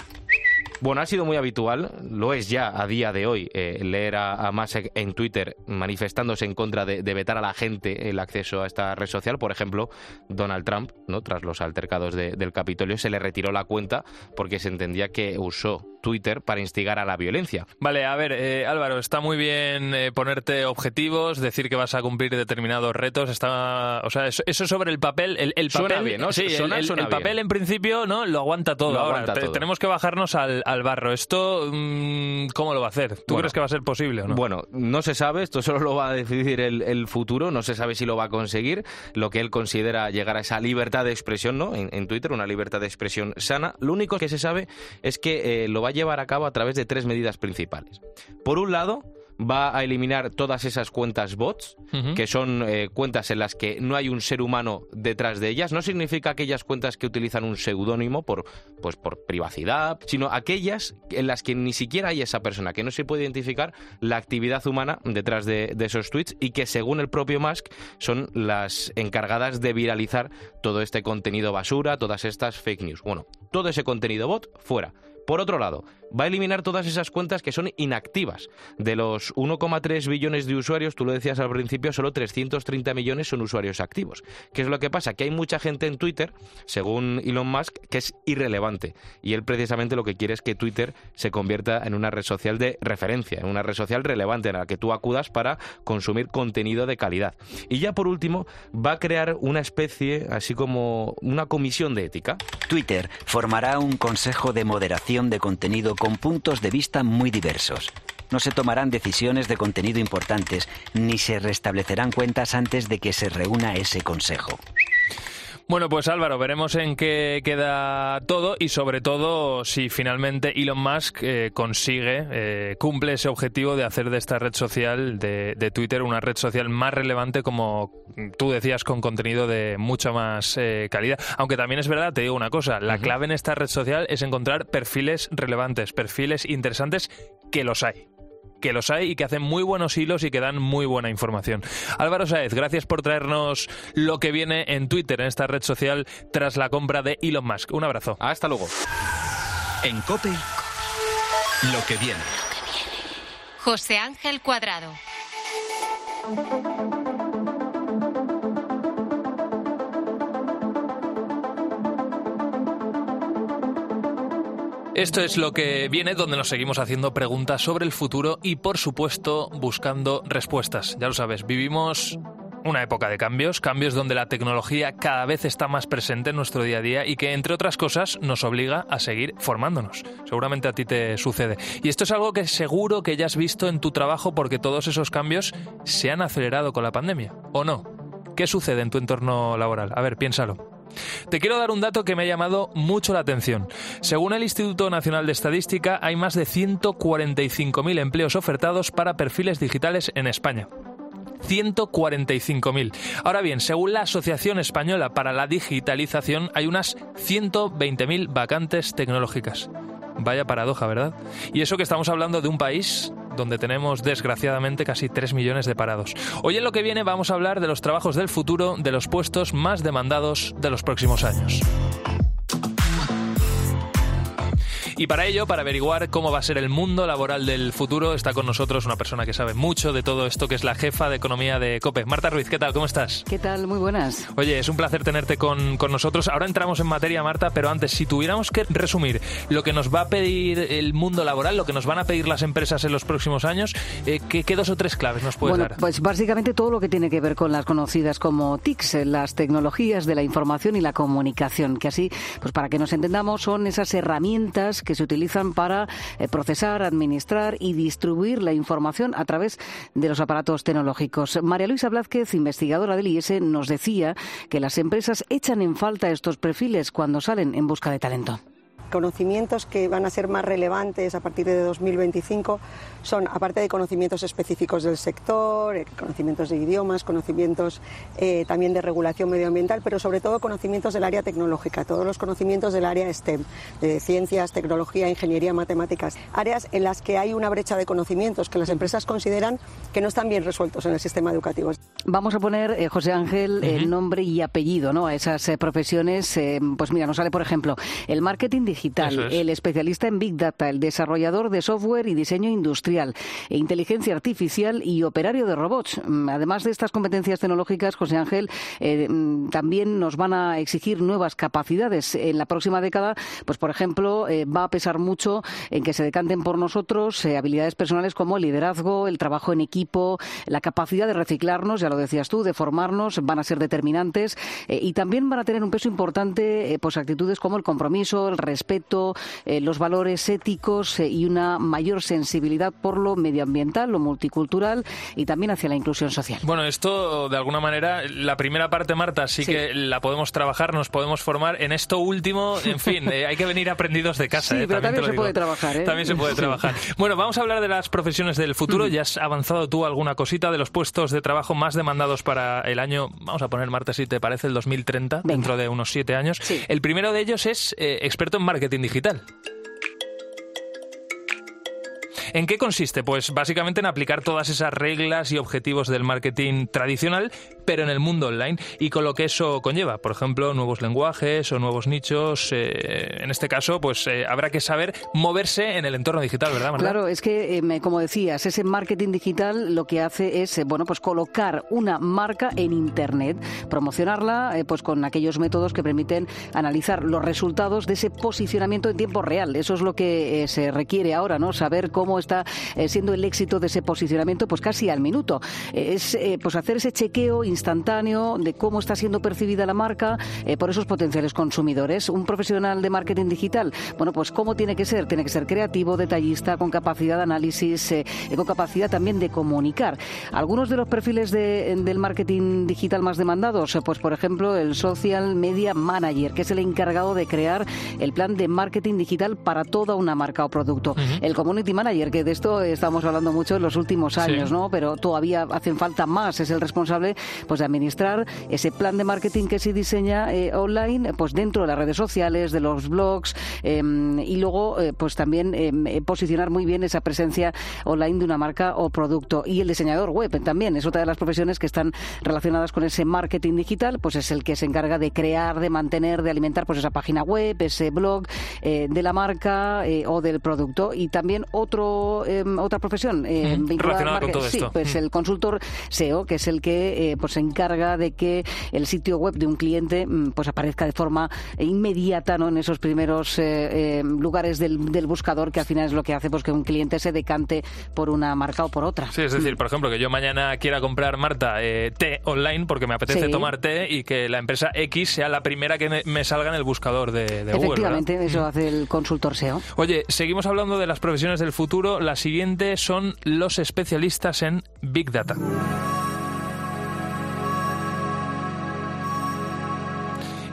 Bueno, ha sido muy habitual, lo es ya a día de hoy, eh, leer a, a Musk en Twitter manifestándose en contra de, de vetar a la gente el acceso a esta red social. Por ejemplo, Donald Trump, ¿no? tras los altercados de- del Capitolio, se le retiró la cuenta porque se entendía que usó Twitter para instigar a la violencia. Vale, a ver, eh, Álvaro, está muy bien eh, ponerte objetivos, decir que vas a cumplir determinados retos. Está, o sea, eso, eso sobre el papel, el, el Suena papel, bien, ¿no? Sí, el- Suena- el, suena el bien. papel en principio, no, lo aguanta todo. Lo Ahora aguanta todo. tenemos que bajarnos al, al barro. Esto, mm, ¿cómo lo va a hacer? ¿Tú Bueno. crees que va a ser posible o no? Bueno, no se sabe, esto solo lo va a decidir el, el futuro, no se sabe si lo va a conseguir, lo que él considera llegar a esa libertad de expresión ¿no? en, en Twitter, una libertad de expresión sana. Lo único que se sabe es que eh, lo va a llevar a cabo a través de tres medidas principales. Por un lado, va a eliminar todas esas cuentas bots, que son eh, cuentas en las que no hay un ser humano detrás de ellas. No significa aquellas cuentas que utilizan un seudónimo por, pues, por privacidad, sino aquellas en las que ni siquiera hay esa persona, que no se puede identificar la actividad humana detrás de, de esos tweets y que según el propio Musk son las encargadas de viralizar todo este contenido basura, todas estas fake news. Bueno, todo ese contenido bot fuera. Por otro lado, va a eliminar todas esas cuentas que son inactivas. De los 1,3 billones de usuarios, tú lo decías al principio, solo 330 millones son usuarios activos. ¿Qué es lo que pasa? Que hay mucha gente en Twitter, según Elon Musk, que es irrelevante. Y él precisamente lo que quiere es que Twitter se convierta en una red social de referencia, en una red social relevante en la que tú acudas para consumir contenido de calidad. Y ya por último, va a crear una especie, así como una comisión de ética. Twitter formará un consejo de moderación de contenido con puntos de vista muy diversos. No se tomarán decisiones de contenido importantes, ni se restablecerán cuentas antes de que se reúna ese consejo. Bueno, pues Álvaro, veremos en qué queda todo y sobre todo si finalmente Elon Musk eh, consigue, eh, cumple ese objetivo de hacer de esta red social, de, de, Twitter, una red social más relevante como tú decías, con contenido de mucha más eh, calidad. Aunque también es verdad, te digo una cosa, la clave en esta red social es encontrar perfiles relevantes, perfiles interesantes que los hay que los hay y que hacen muy buenos hilos y que dan muy buena información. Álvaro Saez, gracias por traernos lo que viene en Twitter, en esta red social, tras la compra de Elon Musk. Un abrazo. Hasta luego. En COPE, lo que viene. José Ángel Cuadrado. Esto es lo que viene donde nos seguimos haciendo preguntas sobre el futuro y por supuesto buscando respuestas. Ya lo sabes, vivimos una época de cambios, cambios donde la tecnología cada vez está más presente en nuestro día a día y que, entre otras cosas, nos obliga a seguir formándonos. Seguramente a ti te sucede. Y esto es algo que seguro que ya has visto en tu trabajo porque todos esos cambios se han acelerado con la pandemia, ¿o no? ¿Qué sucede en tu entorno laboral? A ver, piénsalo. Te quiero dar un dato que me ha llamado mucho la atención. Según el Instituto Nacional de Estadística, hay más de 145.000 empleos ofertados para perfiles digitales en España. 145.000. Ahora bien, según la Asociación Española para la Digitalización, hay unas 120.000 vacantes tecnológicas. Vaya paradoja, ¿verdad? Y eso que estamos hablando de un país donde tenemos desgraciadamente casi 3 millones de parados. Hoy en lo que viene vamos a hablar de los trabajos del futuro, de los puestos más demandados de los próximos años. Y para ello, para averiguar cómo va a ser el mundo laboral del futuro, está con nosotros una persona que sabe mucho de todo esto, que es la jefa de economía de COPE. Marta Ruiz, ¿qué tal? ¿Cómo estás? ¿Qué tal? Muy buenas. Oye, es un placer tenerte con, con nosotros. Ahora entramos en materia, Marta, pero antes, si tuviéramos que resumir lo que nos va a pedir el mundo laboral, lo que nos van a pedir las empresas en los próximos años, eh, ¿qué, ¿qué, dos o tres claves nos puedes bueno, dar? Pues básicamente todo lo que tiene que ver con las conocidas como TICs, las tecnologías de la información y la comunicación, que así, pues para que nos entendamos, son esas herramientas que se utilizan para eh, procesar, administrar y distribuir la información a través de los aparatos tecnológicos. María Luisa Blázquez, investigadora del IES, nos decía que las empresas echan en falta estos perfiles cuando salen en busca de talento conocimientos que van a ser más relevantes a partir de 2025 son, aparte de conocimientos específicos del sector, eh, conocimientos de idiomas, conocimientos eh, también de regulación medioambiental, pero sobre todo conocimientos del área tecnológica, todos los conocimientos del área STEM, de ciencias, tecnología, ingeniería, matemáticas, áreas en las que hay una brecha de conocimientos que las empresas consideran que no están bien resueltos en el sistema educativo. Vamos a poner, eh, José Ángel, el nombre y apellido ¿no? a esas eh, profesiones. Eh, pues mira, nos sale, por ejemplo, el marketing digital, es. el especialista en Big Data, el desarrollador de software y diseño industrial, e inteligencia artificial y operario de robots. Mm, Además de estas competencias tecnológicas, José Ángel, eh, mm, también nos van a exigir nuevas capacidades. En la próxima década, pues por ejemplo, eh, va a pesar mucho en que se decanten por nosotros eh, habilidades personales como el liderazgo, el trabajo en equipo, la capacidad de reciclarnos, ya lo decías tú, de formarnos, van a ser determinantes y también van a tener un peso importante pues actitudes como el compromiso, el respeto respeto, los valores éticos y una mayor sensibilidad por lo medioambiental, lo multicultural y también hacia la inclusión social. Bueno, esto de alguna manera, la primera parte, Marta, sí, que la podemos trabajar, nos podemos formar. En esto último, en fin, hay que venir aprendidos de casa. Sí, pero también, se puede trabajar. También se puede trabajar. Bueno, vamos a hablar de las profesiones del futuro. Ya has avanzado tú alguna cosita de los puestos de trabajo más demandados para el año, vamos a poner, Marta, si te parece, el 2030, dentro de unos siete años. El primero de ellos es eh, experto en marketing digital. ¿En qué consiste? Pues básicamente en aplicar todas esas reglas y objetivos del marketing tradicional, pero en el mundo online y con lo que eso conlleva. Por ejemplo, nuevos lenguajes o nuevos nichos. Eh, en este caso, pues eh, habrá que saber moverse en el entorno digital, ¿verdad, Marta? Claro, es que, eh, como decías, ese marketing digital lo que hace es, bueno, pues colocar una marca en Internet, promocionarla, pues con aquellos métodos que permiten analizar los resultados de ese posicionamiento en tiempo real. Eso es lo que se requiere ahora, ¿no? Saber cómo está eh, siendo el éxito de ese posicionamiento pues casi al minuto. Eh, es eh, pues hacer ese chequeo instantáneo de cómo está siendo percibida la marca por esos potenciales consumidores. Un profesional de marketing digital, bueno, pues cómo tiene que ser, tiene que ser creativo, detallista, con capacidad de análisis, con capacidad también de comunicar. Algunos de los perfiles del marketing digital más demandados, pues por ejemplo el social media manager, que es el encargado de crear el plan de marketing digital para toda una marca o producto. El community manager que de esto estamos hablando mucho en los últimos años, ¿no? Pero todavía hacen falta más. Es el responsable pues de administrar ese plan de marketing que se diseña eh, online, pues dentro de las redes sociales, de los blogs em, y luego eh, pues también em, eh, posicionar muy bien esa presencia online de una marca o producto. Y el diseñador web también es otra de las profesiones que están relacionadas con ese marketing digital, pues es el que se encarga de crear, de mantener, de alimentar pues esa página web, ese blog de la marca o del producto. Y también otro Em, otra profesión eh, relacionada con todo esto. Sí, pues el consultor SEO, que es el que eh, pues se encarga de que el sitio web de un cliente mm, pues aparezca de forma inmediata ¿no? en esos primeros eh, em, lugares del, buscador, que al final es lo que hace pues que un cliente se decante por una marca o por otra. Sí, es decir, mm. por ejemplo, que yo mañana quiera comprar, Marta, té online porque me apetece tomar té y que la empresa X sea la primera que me salga en el buscador de, Google. Efectivamente, eso hace el consultor SEO. Oye, seguimos hablando de las profesiones del futuro la siguiente son los especialistas en Big Data.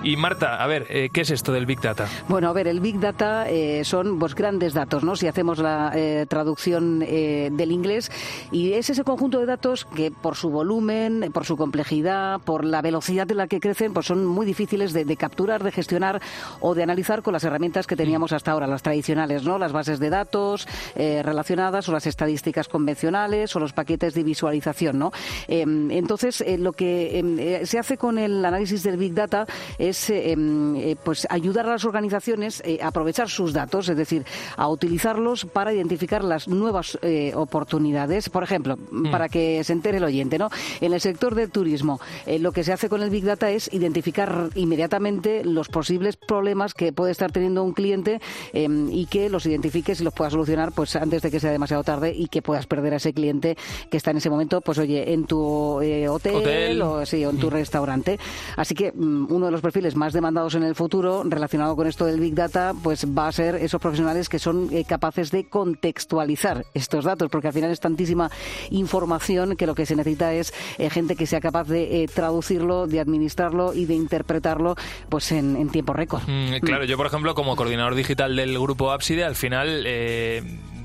Y Marta, a ver, eh, ¿qué es esto del Big Data? Bueno, a ver, el Big Data eh, son pues, grandes datos, ¿no? Si hacemos la eh, traducción del inglés. Y es ese conjunto de datos que por su volumen, por su complejidad, por la velocidad en la que crecen, pues son muy difíciles de, capturar, de gestionar o de analizar con las herramientas que teníamos hasta ahora, las tradicionales, ¿no? Las bases de datos relacionadas o las estadísticas convencionales o los paquetes de visualización, ¿no? Em, entonces, lo que em, se hace con el análisis del Big Data eh, em, eh, pues ayudar a las organizaciones eh, a aprovechar sus datos, es decir, a utilizarlos para identificar las nuevas oportunidades. Por ejemplo, mm. para que se entere el oyente, ¿no? En el sector del turismo, lo que se hace con el Big Data es identificar inmediatamente los posibles problemas que puede estar teniendo un cliente em, y que los identifiques y los puedas solucionar pues antes de que sea demasiado tarde y que puedas perder a ese cliente que está en ese momento, pues oye, en tu hotel, o, sí, o en tu mm. restaurante. Así que mm, uno de los perfiles más demandados en el futuro relacionado con esto del Big Data, pues va a ser esos profesionales que son eh, capaces de contextualizar estos datos, porque al final es tantísima información que lo que se necesita es eh, gente que sea capaz de eh, traducirlo, de administrarlo y de interpretarlo pues en, tiempo récord. Mm, claro, yo por ejemplo como coordinador digital del grupo Abside, al final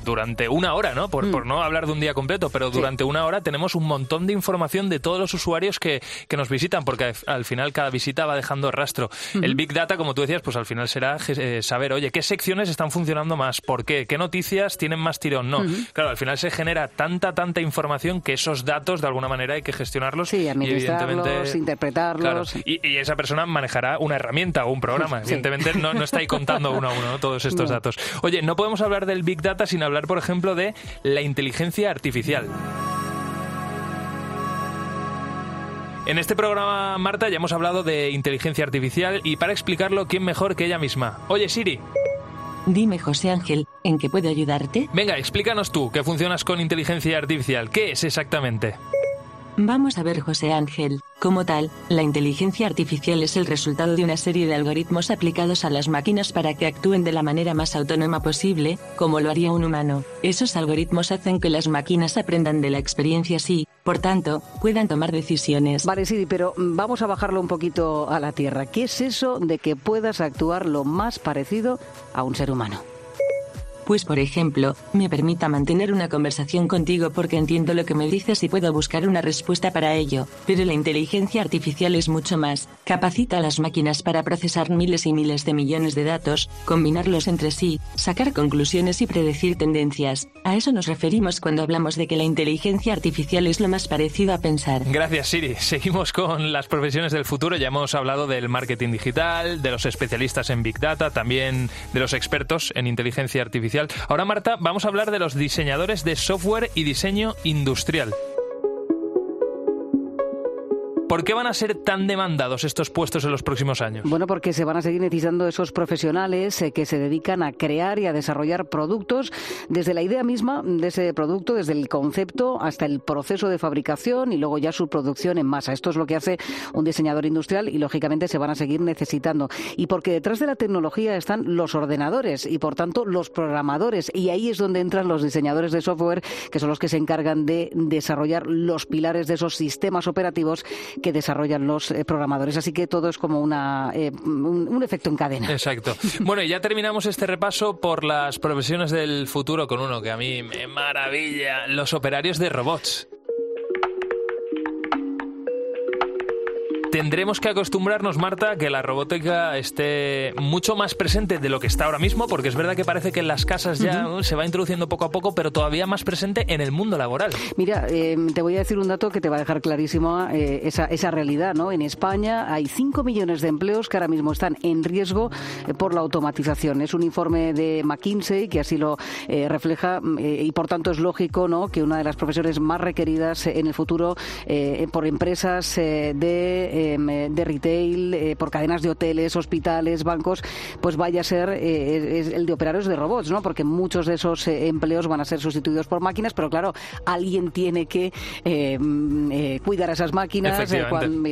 durante una hora, ¿no? Por, por, mm. no hablar de un día completo, pero durante una hora tenemos un montón de información de todos los usuarios que, que nos visitan, porque al final cada visita va dejando rastro. El Big Data, como tú decías, pues al final será eh, saber, oye, qué secciones están funcionando más, por qué, qué noticias tienen más tirón, no. Claro, al final se genera tanta, tanta información que esos datos de alguna manera hay que gestionarlos. Sí, administrarlos, interpretarlos. y, y, esa persona manejará una herramienta o un programa. Evidentemente no, no está ahí contando uno a uno todos estos datos. Oye, no podemos hablar del Big Data sin hablar hablar, por ejemplo, de la inteligencia artificial. En este programa, Marta, ya hemos hablado de inteligencia artificial y para explicarlo, ¿quién mejor que ella misma? Oye, Siri. Dime, José Ángel, ¿en qué puedo ayudarte? Venga, explícanos tú, que funcionas con inteligencia artificial. ¿Qué es exactamente? Vamos a ver, José Ángel. Como tal, la inteligencia artificial es el resultado de una serie de algoritmos aplicados a las máquinas para que actúen de la manera más autónoma posible, como lo haría un humano. Esos algoritmos hacen que las máquinas aprendan de la experiencia y, por tanto, puedan tomar decisiones. Vale, sí, pero vamos a bajarlo un poquito a la tierra. ¿Qué es eso de que puedas actuar lo más parecido a un ser humano? Pues por ejemplo, me permita mantener una conversación contigo porque entiendo lo que me dices y puedo buscar una respuesta para ello, pero la inteligencia artificial es mucho más. Capacita a las máquinas para procesar miles y miles de millones de datos, combinarlos entre sí, sacar conclusiones y predecir tendencias. A eso nos referimos cuando hablamos de que la inteligencia artificial es lo más parecido a pensar. Gracias Siri. Seguimos con las profesiones del futuro. Ya hemos hablado del marketing digital, de los especialistas en Big Data, también de los expertos en inteligencia artificial Ahora, Marta, vamos a hablar de los diseñadores de software y diseño industrial. ¿Por qué van a ser tan demandados estos puestos en los próximos años? Bueno, porque se van a seguir necesitando esos profesionales eh, que se dedican a crear y a desarrollar productos desde la idea misma de ese producto, desde el concepto hasta el proceso de fabricación y luego ya su producción en masa. Esto es lo que hace un diseñador industrial y lógicamente se van a seguir necesitando. Y porque detrás de la tecnología están los ordenadores y por tanto los programadores y ahí es donde entran los diseñadores de software que son los que se encargan de desarrollar los pilares de esos sistemas operativos que desarrollan los eh, programadores. Así que todo es como una, eh, un, efecto en cadena. Exacto. Bueno, y ya terminamos este repaso por las profesiones del futuro con uno que a mí me maravilla, los operarios de robots. Tendremos que acostumbrarnos, Marta, a que la robótica esté mucho más presente de lo que está ahora mismo, porque es verdad que parece que en las casas ya se va introduciendo poco a poco, pero todavía más presente en el mundo laboral. Mira, eh, te voy a decir un dato que te va a dejar clarísimo eh, esa, esa, realidad. ¿no? En España hay 5 millones de empleos que ahora mismo están en riesgo eh, por la automatización. Es un informe de McKinsey que así lo refleja y por tanto es lógico ¿no? que una de las profesiones más requeridas en el futuro por empresas de eh, de retail, eh, por cadenas de hoteles, hospitales, bancos, pues vaya a ser eh, el de operarios de robots, ¿no? Porque muchos de esos empleos van a ser sustituidos por máquinas, pero claro, alguien tiene que em, cuidar a esas máquinas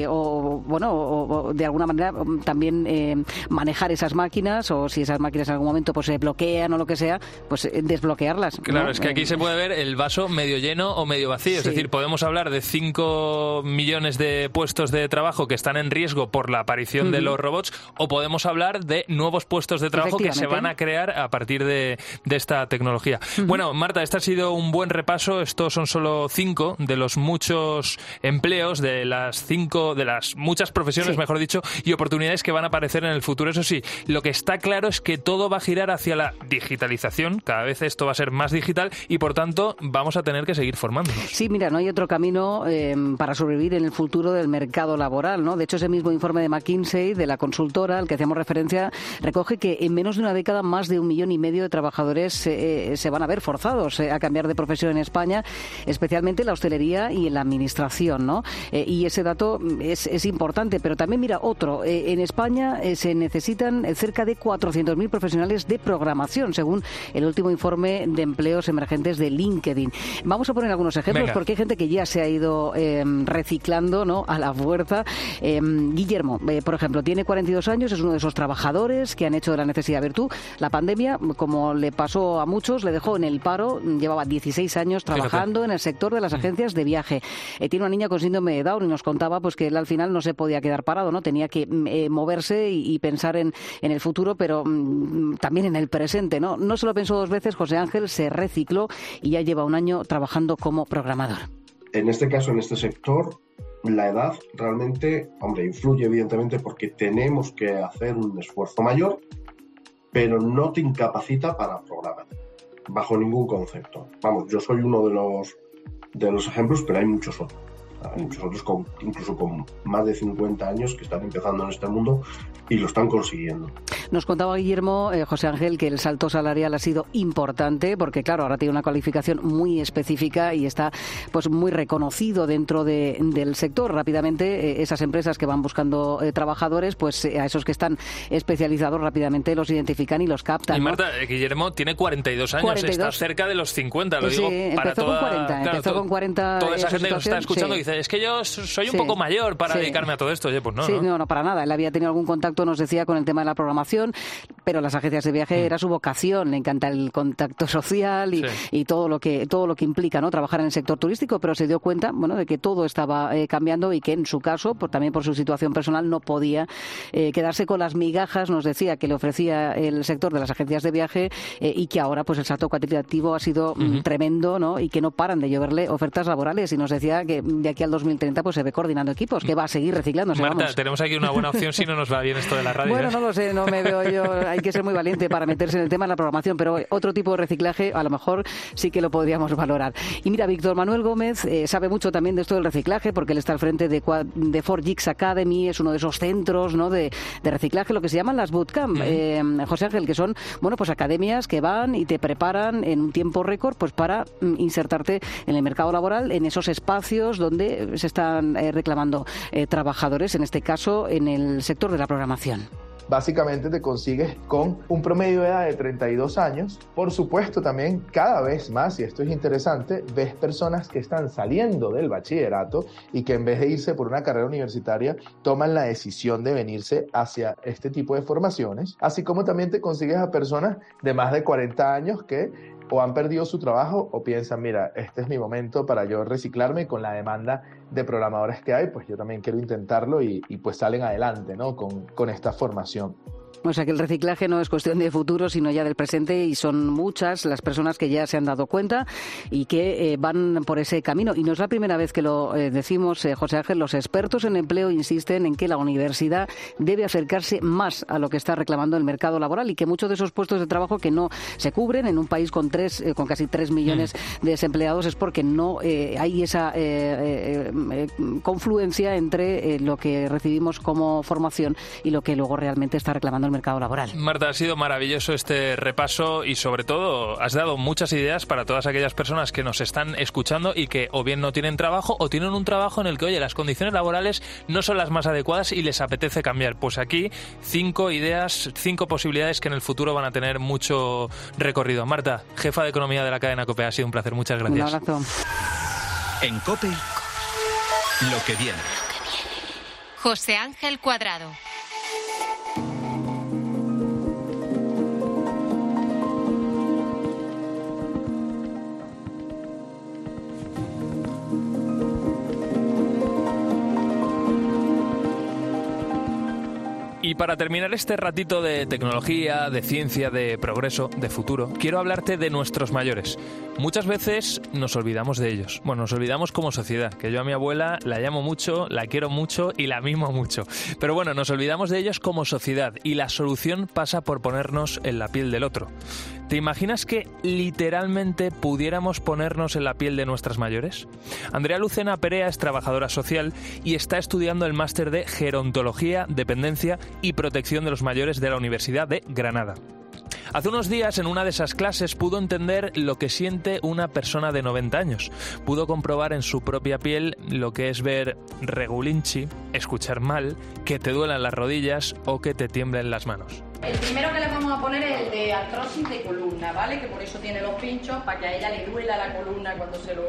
o, bueno, o, de alguna manera mm, también manejar esas máquinas o si esas máquinas en algún momento pues se bloquean o lo que sea, pues desbloquearlas. Claro, es que aquí se puede ver el vaso medio lleno o medio vacío. Es decir, podemos hablar de 5 millones de puestos de trabajo que están en riesgo por la aparición de los robots o podemos hablar de nuevos puestos de trabajo que se van a crear a partir de, esta tecnología. Bueno, Marta, este ha sido un buen repaso. Estos son solo cinco de los muchos empleos, de las cinco, de las muchas profesiones, mejor dicho, y oportunidades que van a aparecer en el futuro. Eso sí, lo que está claro es que todo va a girar hacia la digitalización. Cada vez esto va a ser más digital y, por tanto, vamos a tener que seguir formándonos. Sí, mira, no hay otro camino eh, para sobrevivir en el futuro del mercado laboral de hecho, ese mismo informe de McKinsey, de la consultora al que hacíamos referencia, recoge que en menos de una década más de un millón y medio de trabajadores eh, se van a ver forzados eh, a cambiar de profesión en España, especialmente en la hostelería y en la administración. ¿no? Eh, y ese dato es, importante, pero también mira otro. en España se necesitan cerca de 400.000 profesionales de programación, según el último informe de empleos emergentes de LinkedIn. Vamos a poner algunos ejemplos porque hay gente que ya se ha ido reciclando ¿no? a la fuerza Em, Guillermo, eh, por ejemplo, tiene 42 años, es uno de esos trabajadores que han hecho de la necesidad virtud. La pandemia, como le pasó a muchos, le dejó en el paro. Llevaba 16 años trabajando en el sector de las mm. agencias de viaje. Eh, tiene una niña con síndrome de Down y nos contaba pues que él al final no se podía quedar parado, no tenía que mm, eh, moverse y, pensar en, en, el futuro, pero mm, también en el presente. ¿no? no se lo pensó dos veces. José Ángel se recicló y ya lleva un año trabajando como programador. En este caso, en este sector, la edad realmente, hombre, influye evidentemente porque tenemos que hacer un esfuerzo mayor, pero no te incapacita para programar, bajo ningún concepto. Vamos, yo soy uno de los, de los ejemplos, pero hay muchos otros. Hay muchos otros, con, incluso con más de 50 años, que están empezando en este mundo y lo están consiguiendo. Nos contaba Guillermo, eh, José Ángel, que el salto salarial ha sido importante porque, claro, ahora tiene una cualificación muy específica y está pues muy reconocido dentro del sector. Rápidamente, eh, esas empresas que van buscando eh, trabajadores, pues a esos que están especializados rápidamente los identifican y los captan. Y Marta, Guillermo tiene 42 años, está cerca de los 50, lo digo para toda, con 40, empezó con 40 toda esa gente que nos está escuchando y dice es que yo soy un poco mayor para dedicarme a todo esto. Oye, pues no, sí, no. no, para nada. Él había tenido algún contacto, nos decía, con el tema de la programación, pero las agencias de viaje mm. era su vocación. Le encanta el contacto social y, todo lo que todo lo que implica, ¿no? Trabajar en el sector turístico, pero se dio cuenta, bueno, de que todo estaba eh, cambiando y que en su caso, por, también por su situación personal, no podía eh, quedarse con las migajas. Nos decía que le ofrecía el sector de las agencias de viaje eh, y que ahora, pues, el salto cuantitativo ha sido mm, tremendo, ¿no? Y que no paran de lloverle ofertas laborales. Y nos decía que de aquí al 2030, pues, se ve coordinando equipos, que va a seguir reciclando. Marta, tenemos aquí una buena opción si no nos va bien esto de la radio. Bueno, no lo sé, no me veo yo. Hay que ser muy valiente para meterse en el tema de la programación, pero otro tipo de reciclaje a lo mejor sí que lo podríamos valorar. Y mira, Víctor Manuel Gómez eh, sabe mucho también de esto del reciclaje porque él está al frente de, de Ford Geeks Academy, es uno de esos centros ¿no? de, reciclaje, lo que se llaman las bootcamp, eh, José Ángel, que son bueno pues academias que van y te preparan en un tiempo récord pues para mm, insertarte en el mercado laboral, en esos espacios donde se están eh, reclamando trabajadores, en este caso en el sector de la programación básicamente te consigues con un promedio de edad de 32 años. Por supuesto, también cada vez más, y esto es interesante, ves personas que están saliendo del bachillerato y que en vez de irse por una carrera universitaria, toman la decisión de venirse hacia este tipo de formaciones, así como también te consigues a personas de más de 40 años que o han perdido su trabajo o piensan, mira, este es mi momento para yo reciclarme con la demanda de programadores que hay, pues yo también quiero intentarlo y, pues salen adelante, ¿no? Con, con esta formación. O sea que el reciclaje no es cuestión de futuro, sino ya del presente y son muchas las personas que ya se han dado cuenta y que eh, van por ese camino. Y no es la primera vez que lo eh, decimos, eh, José Ángel, los expertos en empleo insisten en que la universidad debe acercarse más a lo que está reclamando el mercado laboral y que muchos de esos puestos de trabajo que no se cubren en un país con tres, con casi tres millones mm. de desempleados es porque no hay esa confluencia entre lo que recibimos como formación y lo que luego realmente está reclamando mercado laboral. Marta, ha sido maravilloso este repaso y sobre todo has dado muchas ideas para todas aquellas personas que nos están escuchando y que o bien no tienen trabajo o tienen un trabajo en el que, oye, las condiciones laborales no son las más adecuadas y les apetece cambiar. Pues aquí cinco ideas, cinco posibilidades que en el futuro van a tener mucho recorrido. Marta, jefa de economía de la cadena COPE, ha sido un placer. Muchas gracias. Un abrazo. En COPE, lo que viene. José Ángel Cuadrado. Y para terminar este ratito de tecnología, de ciencia, de progreso, de futuro, quiero hablarte de nuestros mayores. Muchas veces nos olvidamos de ellos. Bueno, nos olvidamos como sociedad, que yo a mi abuela la llamo mucho, la quiero mucho y la mimo mucho. Pero bueno, nos olvidamos de ellos como sociedad y la solución pasa por ponernos en la piel del otro. ¿Te imaginas que literalmente pudiéramos ponernos en la piel de nuestras mayores? Andrea Lucena Perea es trabajadora social y está estudiando el máster de Gerontología, Dependencia y Protección de los Mayores de la Universidad de Granada. Hace unos días en una de esas clases pudo entender lo que siente una persona de 90 años. Pudo comprobar en su propia piel lo que es ver regulinchi, escuchar mal, que te duelan las rodillas o que te tiemblen las manos. El primero que le vamos a poner es el de artrosis de columna, ¿vale? Que por eso tiene los pinchos, para que a ella le duela la columna cuando se lo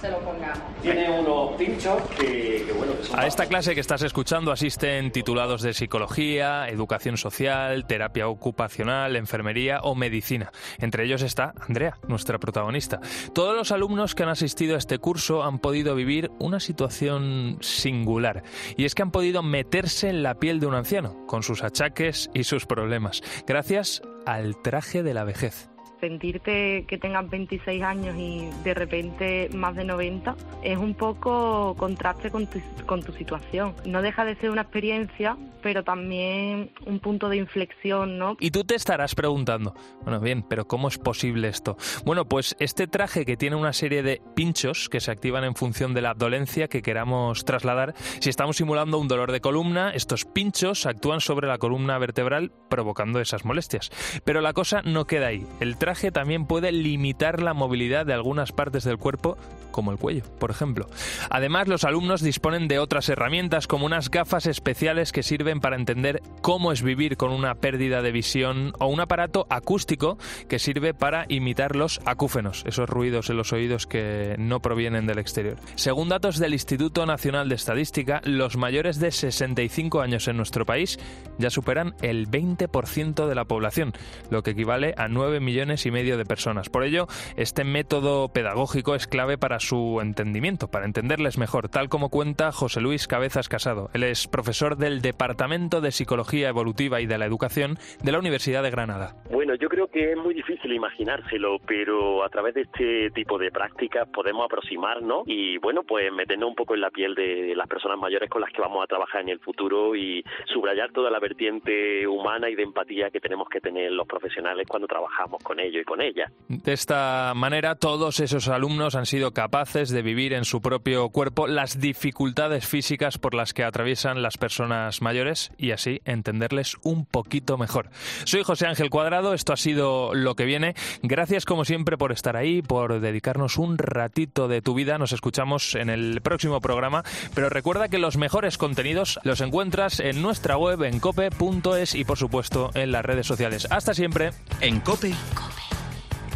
se lo pongamos. Tiene unos pinchos que, bueno, A esta clase que estás escuchando asisten titulados de psicología, educación social, terapia ocupacional, enfermería o medicina. Entre ellos está Andrea, nuestra protagonista. Todos los alumnos que han asistido a este curso han podido vivir una situación singular. Y es que han podido meterse en la piel de un anciano, con sus achaques y sus problemas, gracias al traje de la vejez sentirte que tengas 26 años y de repente más de 90 es un poco contraste con tu, con tu situación. No deja de ser una experiencia, pero también un punto de inflexión, ¿no? Y tú te estarás preguntando, bueno, bien, pero ¿cómo es posible esto? Bueno, pues este traje que tiene una serie de pinchos que se activan en función de la dolencia que queramos trasladar, si estamos simulando un dolor de columna, estos pinchos actúan sobre la columna vertebral provocando esas molestias. Pero la cosa no queda ahí. El también puede limitar la movilidad de algunas partes del cuerpo, como el cuello, por ejemplo. Además, los alumnos disponen de otras herramientas como unas gafas especiales que sirven para entender cómo es vivir con una pérdida de visión o un aparato acústico que sirve para imitar los acúfenos, esos ruidos en los oídos que no provienen del exterior. Según datos del Instituto Nacional de Estadística, los mayores de 65 años en nuestro país ya superan el 20% de la población, lo que equivale a 9 millones y medio de personas. Por ello, este método pedagógico es clave para su entendimiento, para entenderles mejor, tal como cuenta José Luis Cabezas Casado. Él es profesor del Departamento de Psicología Evolutiva y de la Educación de la Universidad de Granada. Bueno, yo creo que es muy difícil imaginárselo, pero a través de este tipo de prácticas podemos aproximarnos y, bueno, pues meternos un poco en la piel de las personas mayores con las que vamos a trabajar en el futuro y subrayar toda la vertiente humana y de empatía que tenemos que tener los profesionales cuando trabajamos con ellos y con ellas. De esta manera, todos esos alumnos han sido capaces de vivir en su propio cuerpo las dificultades físicas por las que atraviesan las personas mayores y así entenderles un poquito mejor. Soy José Ángel Cuadrado, esto ha sido lo que viene. Gracias como siempre por estar ahí, por dedicarnos un ratito de tu vida. Nos escuchamos en el próximo programa, pero recuerda que los mejores contenidos los encuentras en nuestra web en cope.es y por supuesto en las redes sociales. Hasta siempre. En Cope,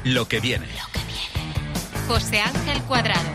lo que viene. Lo que viene. José Ángel Cuadrado.